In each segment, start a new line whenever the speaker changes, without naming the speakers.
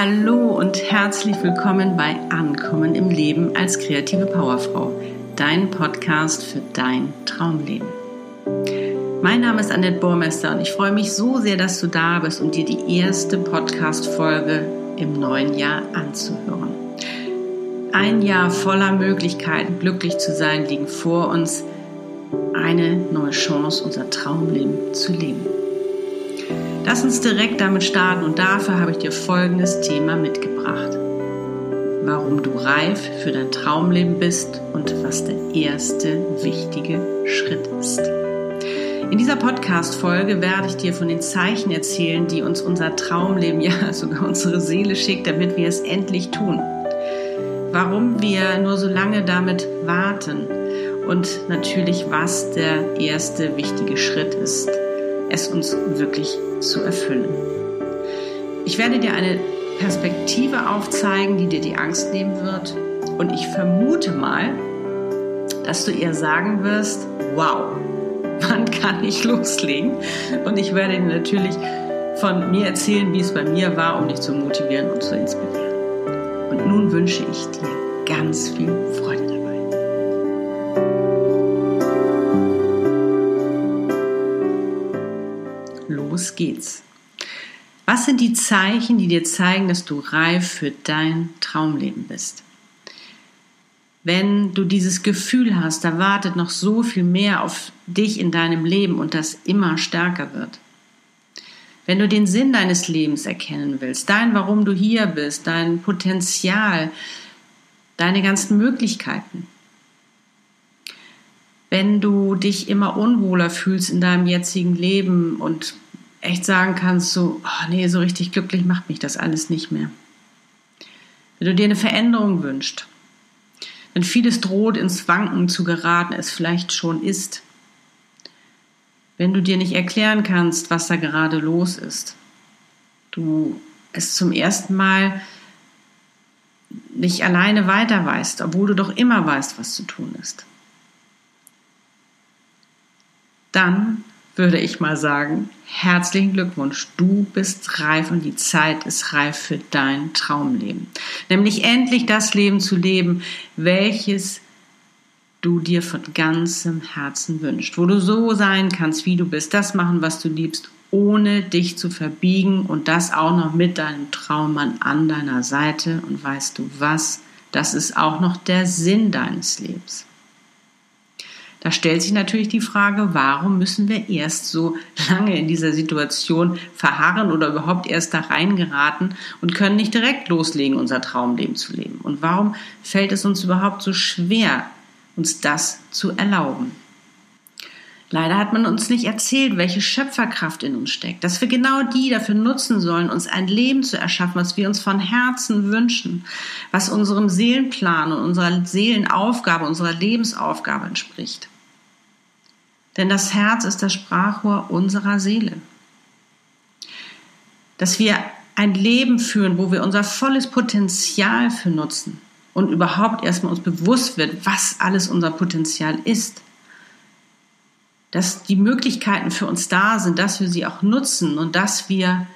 Hallo und herzlich willkommen bei Ankommen im Leben als kreative Powerfrau, dein Podcast für dein Traumleben. Mein Name ist Annette Burmester und ich freue mich so sehr, dass du da bist, um dir die erste Podcast-Folge im neuen Jahr anzuhören. Ein Jahr voller Möglichkeiten, glücklich zu sein, liegen vor uns. Eine neue Chance, unser Traumleben zu leben. Lass uns direkt damit starten und dafür habe ich dir folgendes Thema mitgebracht. Warum du reif für dein Traumleben bist und was der erste wichtige Schritt ist. In dieser Podcast-Folge werde ich dir von den Zeichen erzählen, die uns unser Traumleben, ja sogar unsere Seele schickt, damit wir es endlich tun. Warum wir nur so lange damit warten und natürlich, was der erste wichtige Schritt ist es uns wirklich zu erfüllen. Ich werde dir eine Perspektive aufzeigen, die dir die Angst nehmen wird. Und ich vermute mal, dass du eher sagen wirst, wow, wann kann ich loslegen? Und ich werde dir natürlich von mir erzählen, wie es bei mir war, um dich zu motivieren und zu inspirieren. Und nun wünsche ich dir ganz viel Freude los geht's. Was sind die Zeichen, die dir zeigen, dass du reif für dein Traumleben bist? Wenn du dieses Gefühl hast, da wartet noch so viel mehr auf dich in deinem Leben und das immer stärker wird. Wenn du den Sinn deines Lebens erkennen willst, dein Warum du hier bist, dein Potenzial, deine ganzen Möglichkeiten. Wenn du dich immer unwohler fühlst in deinem jetzigen Leben und echt sagen kannst, so, oh nee, so richtig glücklich macht mich das alles nicht mehr. Wenn du dir eine Veränderung wünschst, wenn vieles droht ins Wanken zu geraten, es vielleicht schon ist, wenn du dir nicht erklären kannst, was da gerade los ist, du es zum ersten Mal nicht alleine weiter weißt, obwohl du doch immer weißt, was zu tun ist, dann würde ich mal sagen, herzlichen Glückwunsch. Du bist reif und die Zeit ist reif für dein Traumleben. Nämlich endlich das Leben zu leben, welches du dir von ganzem Herzen wünschst. Wo du so sein kannst, wie du bist, das machen, was du liebst, ohne dich zu verbiegen und das auch noch mit deinem Traummann an deiner Seite. Und weißt du was? Das ist auch noch der Sinn deines Lebens. Da stellt sich natürlich die Frage, warum müssen wir erst so lange in dieser Situation verharren oder überhaupt erst da reingeraten und können nicht direkt loslegen, unser Traumleben zu leben? Und warum fällt es uns überhaupt so schwer, uns das zu erlauben? Leider hat man uns nicht erzählt, welche Schöpferkraft in uns steckt, dass wir genau die dafür nutzen sollen, uns ein Leben zu erschaffen, was wir uns von Herzen wünschen, was unserem Seelenplan und unserer Seelenaufgabe, unserer Lebensaufgabe entspricht. Denn das Herz ist das Sprachrohr unserer Seele. Dass wir ein Leben führen, wo wir unser volles Potenzial für nutzen und überhaupt erstmal uns bewusst wird, was alles unser Potenzial ist dass die Möglichkeiten für uns da sind, dass wir sie auch nutzen und dass wir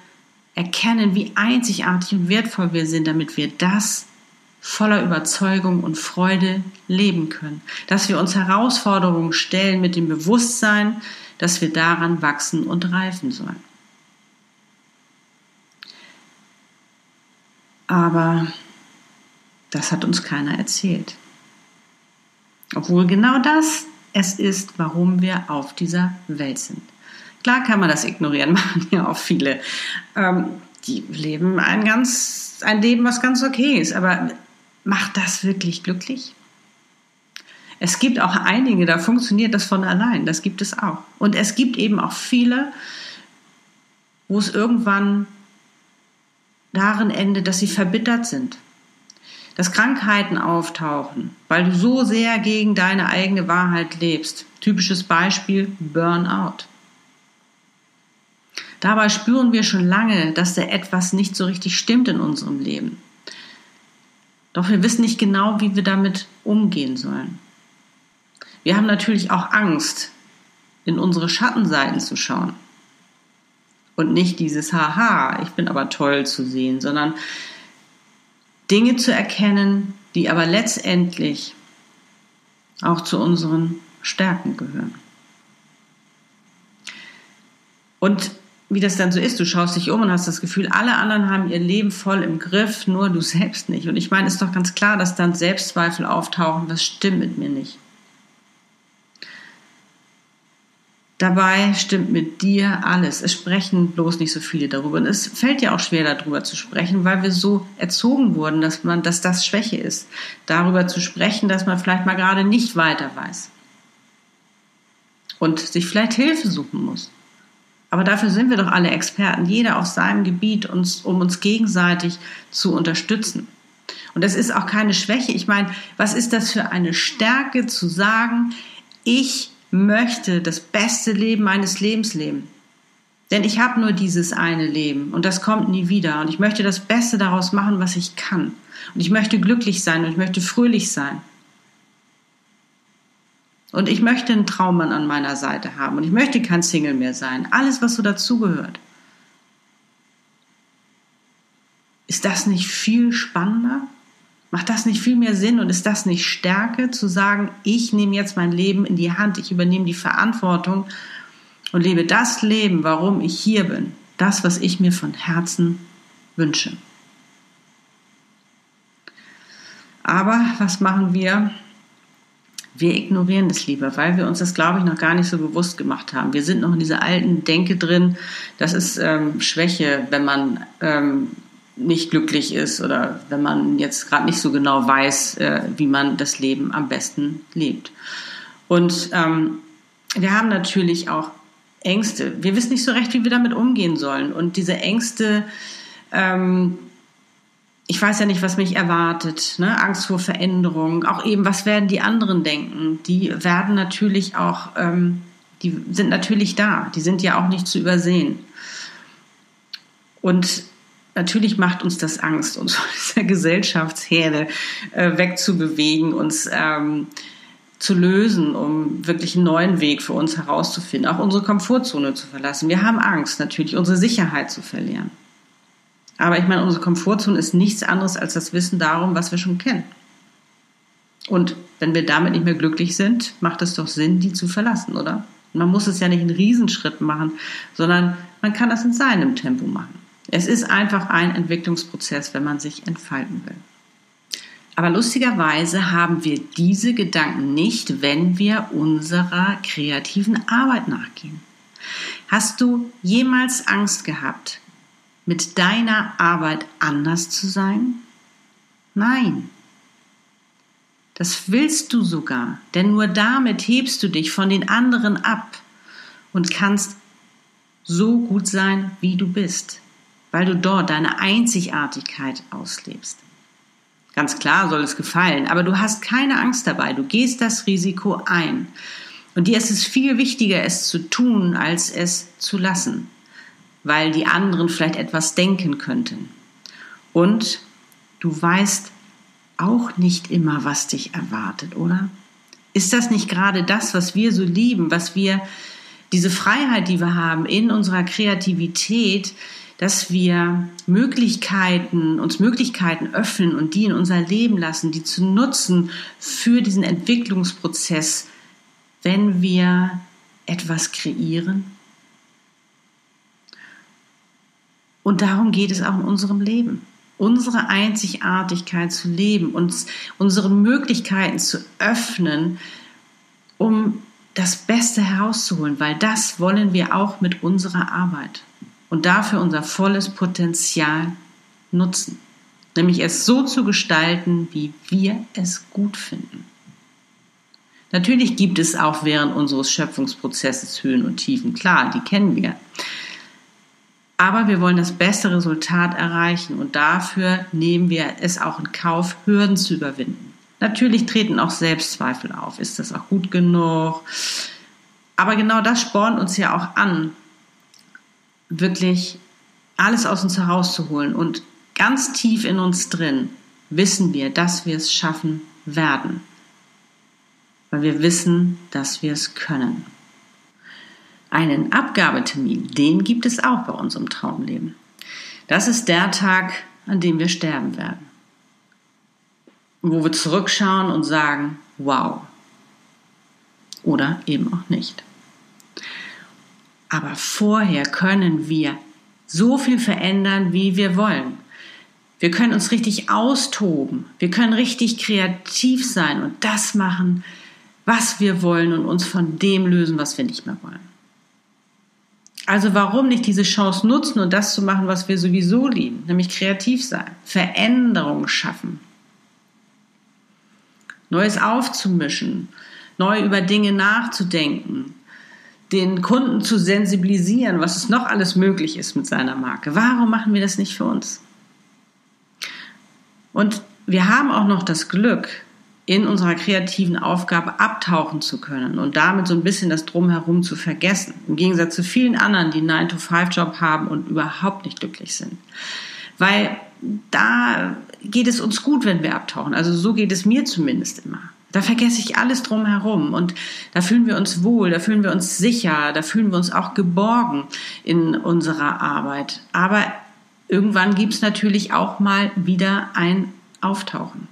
erkennen, wie einzigartig und wertvoll wir sind, damit wir das voller Überzeugung und Freude leben können. Dass wir uns Herausforderungen stellen mit dem Bewusstsein, dass wir daran wachsen und reifen sollen. Aber das hat uns keiner erzählt. Obwohl genau das es ist, warum wir auf dieser Welt sind. Klar kann man das ignorieren, machen ja auch viele. Ähm, die leben ein ganz, ein Leben, was ganz okay ist, aber macht das wirklich glücklich? Es gibt auch einige, da funktioniert das von allein, das gibt es auch. Und es gibt eben auch viele, wo es irgendwann darin endet, dass sie verbittert sind, dass Krankheiten auftauchen, weil du so sehr gegen deine eigene Wahrheit lebst. Typisches Beispiel Burnout. Dabei spüren wir schon lange, dass da etwas nicht so richtig stimmt in unserem Leben. Doch wir wissen nicht genau, wie wir damit umgehen sollen. Wir haben natürlich auch Angst, in unsere Schattenseiten zu schauen. Und nicht dieses Haha, ich bin aber toll zu sehen, sondern Dinge zu erkennen, die aber letztendlich auch zu unseren Stärken gehören. Und wie das dann so ist, du schaust dich um und hast das Gefühl, alle anderen haben ihr Leben voll im Griff, nur du selbst nicht. Und ich meine, es ist doch ganz klar, dass dann Selbstzweifel auftauchen, was stimmt mit mir nicht. Dabei stimmt mit dir alles. Es sprechen bloß nicht so viele darüber. Und es fällt ja auch schwer, darüber zu sprechen, weil wir so erzogen wurden, dass man, dass das Schwäche ist. Darüber zu sprechen, dass man vielleicht mal gerade nicht weiter weiß. Und sich vielleicht Hilfe suchen muss. Aber dafür sind wir doch alle Experten, jeder auf seinem Gebiet, uns, um uns gegenseitig zu unterstützen. Und das ist auch keine Schwäche. Ich meine, was ist das für eine Stärke zu sagen, ich möchte das beste Leben meines Lebens leben. Denn ich habe nur dieses eine Leben und das kommt nie wieder. Und ich möchte das Beste daraus machen, was ich kann. Und ich möchte glücklich sein und ich möchte fröhlich sein. Und ich möchte einen Traummann an meiner Seite haben und ich möchte kein Single mehr sein. Alles, was so dazugehört. Ist das nicht viel spannender? Macht das nicht viel mehr Sinn und ist das nicht Stärke zu sagen, ich nehme jetzt mein Leben in die Hand, ich übernehme die Verantwortung und lebe das Leben, warum ich hier bin, das, was ich mir von Herzen wünsche. Aber was machen wir? Wir ignorieren das lieber, weil wir uns das, glaube ich, noch gar nicht so bewusst gemacht haben. Wir sind noch in dieser alten Denke drin, das ist ähm, Schwäche, wenn man ähm, nicht glücklich ist oder wenn man jetzt gerade nicht so genau weiß, äh, wie man das Leben am besten lebt. Und ähm, wir haben natürlich auch Ängste. Wir wissen nicht so recht, wie wir damit umgehen sollen. Und diese Ängste, ähm, ich weiß ja nicht, was mich erwartet, ne? Angst vor Veränderung, auch eben, was werden die anderen denken? Die werden natürlich auch, ähm, die sind natürlich da, die sind ja auch nicht zu übersehen. Und natürlich macht uns das Angst, uns von dieser Gesellschaftsherde äh, wegzubewegen, uns ähm, zu lösen, um wirklich einen neuen Weg für uns herauszufinden, auch unsere Komfortzone zu verlassen. Wir haben Angst, natürlich unsere Sicherheit zu verlieren. Aber ich meine, unsere Komfortzone ist nichts anderes als das Wissen darum, was wir schon kennen. Und wenn wir damit nicht mehr glücklich sind, macht es doch Sinn, die zu verlassen, oder? Man muss es ja nicht einen Riesenschritt machen, sondern man kann das in seinem Tempo machen. Es ist einfach ein Entwicklungsprozess, wenn man sich entfalten will. Aber lustigerweise haben wir diese Gedanken nicht, wenn wir unserer kreativen Arbeit nachgehen. Hast du jemals Angst gehabt, mit deiner Arbeit anders zu sein? Nein. Das willst du sogar, denn nur damit hebst du dich von den anderen ab und kannst so gut sein, wie du bist weil du dort deine Einzigartigkeit auslebst. Ganz klar soll es gefallen, aber du hast keine Angst dabei, du gehst das Risiko ein. Und dir ist es viel wichtiger, es zu tun, als es zu lassen, weil die anderen vielleicht etwas denken könnten. Und du weißt auch nicht immer, was dich erwartet, oder? Ist das nicht gerade das, was wir so lieben, was wir, diese Freiheit, die wir haben in unserer Kreativität, dass wir Möglichkeiten, uns Möglichkeiten öffnen und die in unser Leben lassen, die zu nutzen für diesen Entwicklungsprozess, wenn wir etwas kreieren. Und darum geht es auch in unserem Leben. Unsere Einzigartigkeit zu leben, uns unsere Möglichkeiten zu öffnen, um das Beste herauszuholen, weil das wollen wir auch mit unserer Arbeit und dafür unser volles Potenzial nutzen. Nämlich es so zu gestalten, wie wir es gut finden. Natürlich gibt es auch während unseres Schöpfungsprozesses Höhen und Tiefen. Klar, die kennen wir. Aber wir wollen das beste Resultat erreichen und dafür nehmen wir es auch in Kauf, Hürden zu überwinden. Natürlich treten auch Selbstzweifel auf. Ist das auch gut genug? Aber genau das spornt uns ja auch an, wirklich alles aus uns herauszuholen. Und ganz tief in uns drin wissen wir, dass wir es schaffen werden. Weil wir wissen, dass wir es können. Einen Abgabetermin, den gibt es auch bei unserem Traumleben. Das ist der Tag, an dem wir sterben werden. Wo wir zurückschauen und sagen, wow. Oder eben auch nicht. Aber vorher können wir so viel verändern, wie wir wollen. Wir können uns richtig austoben. Wir können richtig kreativ sein und das machen, was wir wollen und uns von dem lösen, was wir nicht mehr wollen. Also warum nicht diese Chance nutzen und das zu machen, was wir sowieso lieben, nämlich kreativ sein, Veränderungen schaffen, Neues aufzumischen, neu über Dinge nachzudenken, den Kunden zu sensibilisieren, was es noch alles möglich ist mit seiner Marke. Warum machen wir das nicht für uns? Und wir haben auch noch das Glück, in unserer kreativen Aufgabe abtauchen zu können und damit so ein bisschen das Drumherum zu vergessen. Im Gegensatz zu vielen anderen, die einen 9-to-5-Job haben und überhaupt nicht glücklich sind. Weil da geht es uns gut, wenn wir abtauchen. Also so geht es mir zumindest immer. Da vergesse ich alles drumherum und da fühlen wir uns wohl, da fühlen wir uns sicher, da fühlen wir uns auch geborgen in unserer Arbeit. Aber irgendwann gibt es natürlich auch mal wieder ein Auftauchen.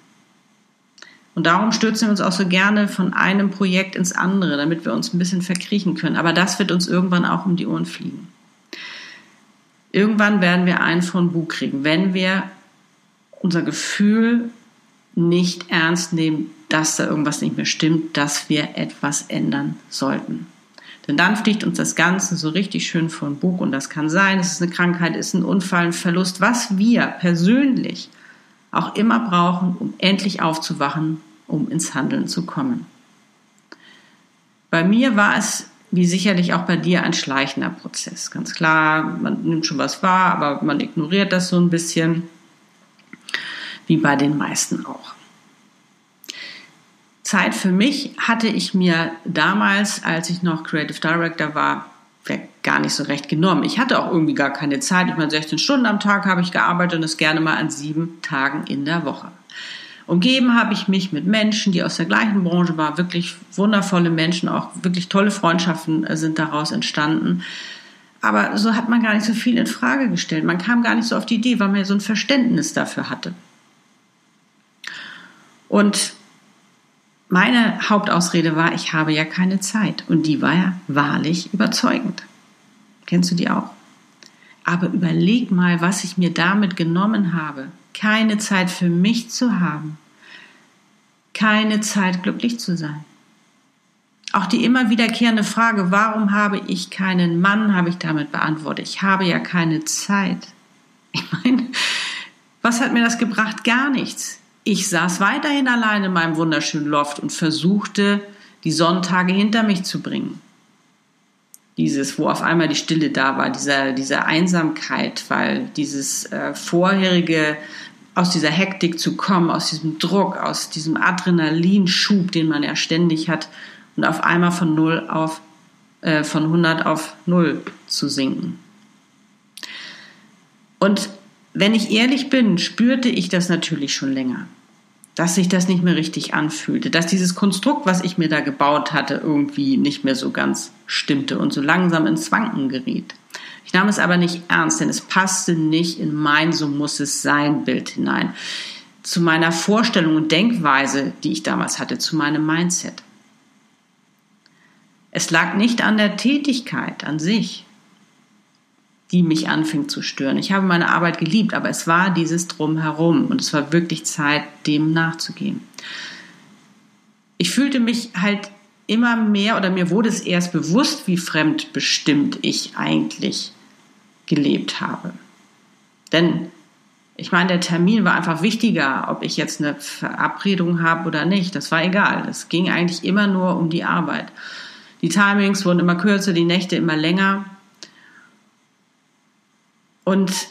Und darum stürzen wir uns auch so gerne von einem Projekt ins andere, damit wir uns ein bisschen verkriechen können. Aber das wird uns irgendwann auch um die Ohren fliegen. Irgendwann werden wir einen von Bug kriegen, wenn wir unser Gefühl nicht ernst nehmen, dass da irgendwas nicht mehr stimmt, dass wir etwas ändern sollten. Denn dann fliegt uns das Ganze so richtig schön von Bug und das kann sein, es ist eine Krankheit, es ist ein Unfall, ein Verlust, was wir persönlich auch immer brauchen, um endlich aufzuwachen, um ins Handeln zu kommen. Bei mir war es, wie sicherlich auch bei dir, ein schleichender Prozess. Ganz klar, man nimmt schon was wahr, aber man ignoriert das so ein bisschen, wie bei den meisten auch. Zeit für mich hatte ich mir damals, als ich noch Creative Director war, gar nicht so recht genommen. Ich hatte auch irgendwie gar keine Zeit. Ich meine, 16 Stunden am Tag habe ich gearbeitet und es gerne mal an sieben Tagen in der Woche. Umgeben habe ich mich mit Menschen, die aus der gleichen Branche waren, wirklich wundervolle Menschen, auch wirklich tolle Freundschaften äh, sind daraus entstanden. Aber so hat man gar nicht so viel in Frage gestellt. Man kam gar nicht so auf die Idee, weil man ja so ein Verständnis dafür hatte. Und meine Hauptausrede war, ich habe ja keine Zeit. Und die war ja wahrlich überzeugend. Kennst du die auch? Aber überleg mal, was ich mir damit genommen habe. Keine Zeit für mich zu haben. Keine Zeit glücklich zu sein. Auch die immer wiederkehrende Frage, warum habe ich keinen Mann, habe ich damit beantwortet. Ich habe ja keine Zeit. Ich meine, was hat mir das gebracht? Gar nichts. Ich saß weiterhin allein in meinem wunderschönen Loft und versuchte, die Sonntage hinter mich zu bringen. Dieses, wo auf einmal die Stille da war, dieser, diese Einsamkeit, weil dieses äh, vorherige, aus dieser Hektik zu kommen, aus diesem Druck, aus diesem Adrenalinschub, den man ja ständig hat, und auf einmal von null auf, äh, von 100 auf null zu sinken. Und wenn ich ehrlich bin, spürte ich das natürlich schon länger. Dass sich das nicht mehr richtig anfühlte, dass dieses Konstrukt, was ich mir da gebaut hatte, irgendwie nicht mehr so ganz stimmte und so langsam ins Wanken geriet. Ich nahm es aber nicht ernst, denn es passte nicht in mein So muss es sein Bild hinein, zu meiner Vorstellung und Denkweise, die ich damals hatte, zu meinem Mindset. Es lag nicht an der Tätigkeit an sich, die mich anfing zu stören. Ich habe meine Arbeit geliebt, aber es war dieses Drumherum und es war wirklich Zeit, dem nachzugehen. Ich fühlte mich halt immer mehr oder mir wurde es erst bewusst, wie fremdbestimmt ich eigentlich gelebt habe. Denn ich meine, der Termin war einfach wichtiger, ob ich jetzt eine Verabredung habe oder nicht. Das war egal. Es ging eigentlich immer nur um die Arbeit. Die Timings wurden immer kürzer, die Nächte immer länger. Und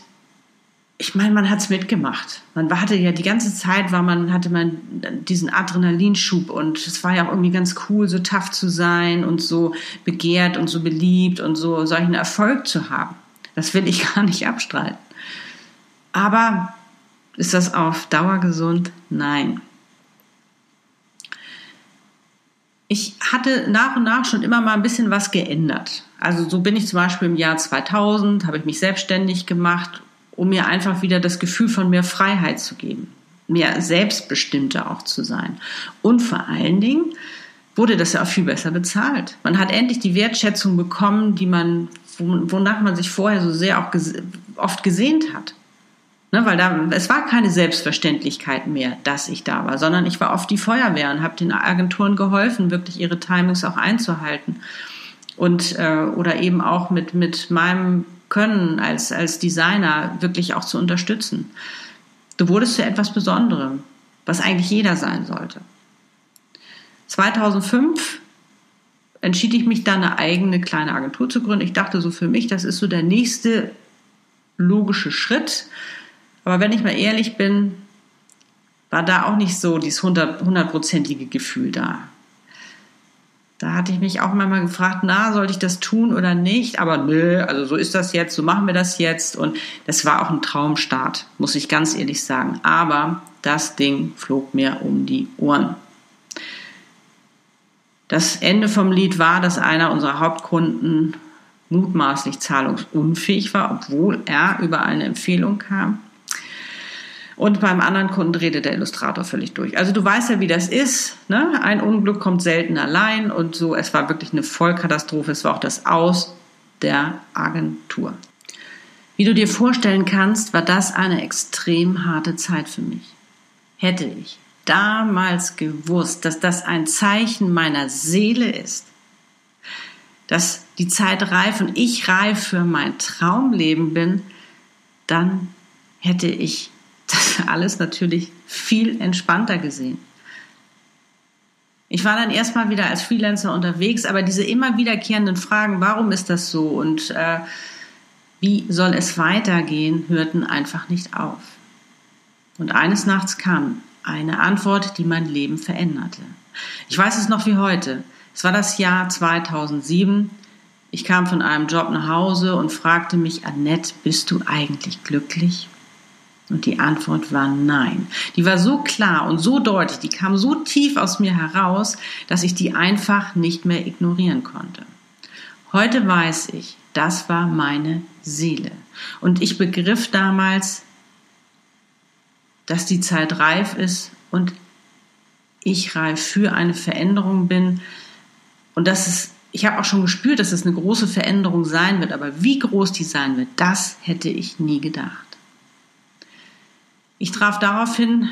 ich meine, man hat es mitgemacht. Man hatte ja die ganze Zeit, war man, hatte man diesen Adrenalinschub und es war ja auch irgendwie ganz cool, so tough zu sein und so begehrt und so beliebt und so solchen Erfolg zu haben. Das will ich gar nicht abstreiten. Aber ist das auf Dauer gesund? Nein. Ich hatte nach und nach schon immer mal ein bisschen was geändert. Also so bin ich zum Beispiel im Jahr 2000, habe ich mich selbstständig gemacht, um mir einfach wieder das Gefühl von mehr Freiheit zu geben. mehr selbstbestimmter auch zu sein. Und vor allen Dingen wurde das ja auch viel besser bezahlt. Man hat endlich die Wertschätzung bekommen, die man, wonach man sich vorher so sehr auch oft gesehnt hat. Ne, weil da, es war keine Selbstverständlichkeit mehr, dass ich da war, sondern ich war oft die Feuerwehr und habe den Agenturen geholfen, wirklich ihre Timings auch einzuhalten. Und, äh, oder eben auch mit, mit meinem Können als, als Designer wirklich auch zu unterstützen. Du wurdest zu etwas Besonderem, was eigentlich jeder sein sollte. 2005 entschied ich mich dann eine eigene kleine Agentur zu gründen. Ich dachte so für mich, das ist so der nächste logische Schritt. Aber wenn ich mal ehrlich bin, war da auch nicht so dieses hundertprozentige Gefühl da. Da hatte ich mich auch manchmal gefragt, na, sollte ich das tun oder nicht? Aber nö, also so ist das jetzt, so machen wir das jetzt. Und das war auch ein Traumstart, muss ich ganz ehrlich sagen. Aber das Ding flog mir um die Ohren. Das Ende vom Lied war, dass einer unserer Hauptkunden mutmaßlich zahlungsunfähig war, obwohl er über eine Empfehlung kam. Und beim anderen Kunden drehte der Illustrator völlig durch. Also du weißt ja, wie das ist. Ne? Ein Unglück kommt selten allein und so. Es war wirklich eine Vollkatastrophe. Es war auch das Aus der Agentur. Wie du dir vorstellen kannst, war das eine extrem harte Zeit für mich. Hätte ich damals gewusst, dass das ein Zeichen meiner Seele ist, dass die Zeit reif und ich reif für mein Traumleben bin, dann hätte ich das alles natürlich viel entspannter gesehen. Ich war dann erstmal wieder als Freelancer unterwegs, aber diese immer wiederkehrenden Fragen, warum ist das so und äh, wie soll es weitergehen, hörten einfach nicht auf. Und eines Nachts kam eine Antwort, die mein Leben veränderte. Ich weiß es noch wie heute. Es war das Jahr 2007. Ich kam von einem Job nach Hause und fragte mich, Annette, bist du eigentlich glücklich? Und die Antwort war nein. Die war so klar und so deutlich, die kam so tief aus mir heraus, dass ich die einfach nicht mehr ignorieren konnte. Heute weiß ich, das war meine Seele. Und ich begriff damals, dass die Zeit reif ist und ich reif für eine Veränderung bin. Und das ist, ich habe auch schon gespürt, dass es eine große Veränderung sein wird, aber wie groß die sein wird, das hätte ich nie gedacht. Ich traf daraufhin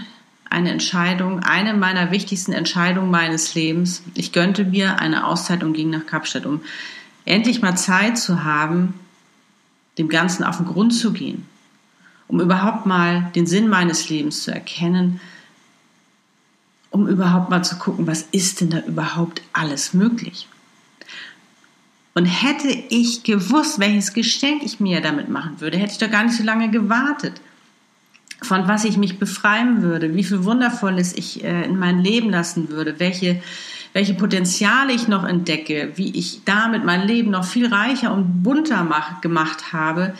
eine Entscheidung, eine meiner wichtigsten Entscheidungen meines Lebens. Ich gönnte mir eine Auszeit und ging nach Kapstadt, um endlich mal Zeit zu haben, dem Ganzen auf den Grund zu gehen, um überhaupt mal den Sinn meines Lebens zu erkennen, um überhaupt mal zu gucken, was ist denn da überhaupt alles möglich. Und hätte ich gewusst, welches Geschenk ich mir damit machen würde, hätte ich doch gar nicht so lange gewartet von was ich mich befreien würde, wie viel Wundervolles ich äh, in mein Leben lassen würde, welche, welche Potenziale ich noch entdecke, wie ich damit mein Leben noch viel reicher und bunter mach, gemacht habe,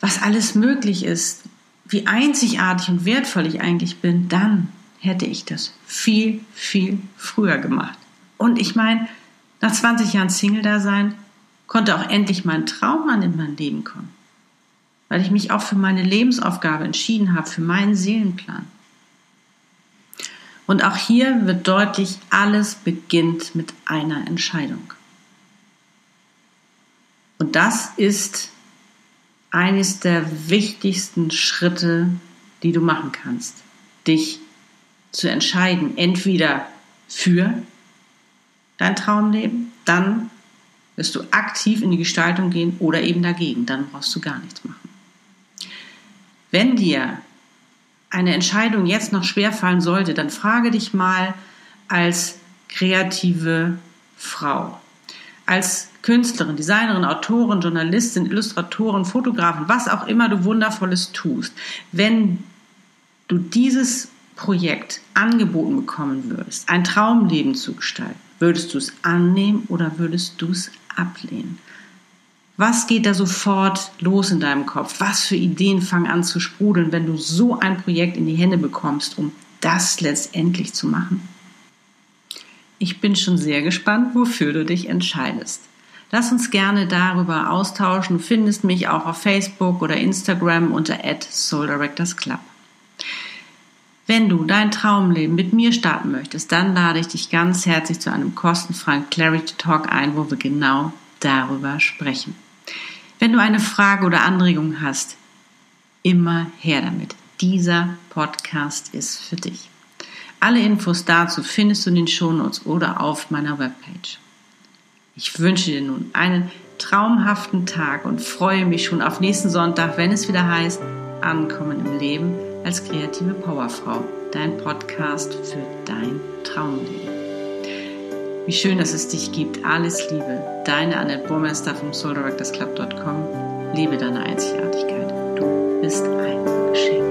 was alles möglich ist, wie einzigartig und wertvoll ich eigentlich bin, dann hätte ich das viel, viel früher gemacht. Und ich meine, nach 20 Jahren Single-Dasein konnte auch endlich mein Traummann in mein Leben kommen weil ich mich auch für meine Lebensaufgabe entschieden habe, für meinen Seelenplan. Und auch hier wird deutlich, alles beginnt mit einer Entscheidung. Und das ist eines der wichtigsten Schritte, die du machen kannst. Dich zu entscheiden, entweder für dein Traumleben, dann wirst du aktiv in die Gestaltung gehen oder eben dagegen, dann brauchst du gar nichts machen. Wenn dir eine Entscheidung jetzt noch schwerfallen sollte, dann frage dich mal als kreative Frau, als Künstlerin, Designerin, Autorin, Journalistin, Illustratorin, Fotografin, was auch immer du wundervolles tust, wenn du dieses Projekt angeboten bekommen würdest, ein Traumleben zu gestalten, würdest du es annehmen oder würdest du es ablehnen? Was geht da sofort los in deinem Kopf? Was für Ideen fangen an zu sprudeln, wenn du so ein Projekt in die Hände bekommst, um das letztendlich zu machen? Ich bin schon sehr gespannt, wofür du dich entscheidest. Lass uns gerne darüber austauschen. Du findest mich auch auf Facebook oder Instagram unter @souldirectorsclub. Wenn du dein Traumleben mit mir starten möchtest, dann lade ich dich ganz herzlich zu einem kostenfreien Clarity Talk ein, wo wir genau darüber sprechen. Wenn du eine Frage oder Anregung hast, immer her damit. Dieser Podcast ist für dich. Alle Infos dazu findest du in den Shownotes oder auf meiner Webpage. Ich wünsche dir nun einen traumhaften Tag und freue mich schon auf nächsten Sonntag, wenn es wieder heißt, Ankommen im Leben als kreative Powerfrau, dein Podcast für dein Traumleben. Wie schön, dass es dich gibt. Alles Liebe. Deine Annette Burmester vom souldirectorsclub.com. Liebe deine Einzigartigkeit. Du bist ein Geschenk.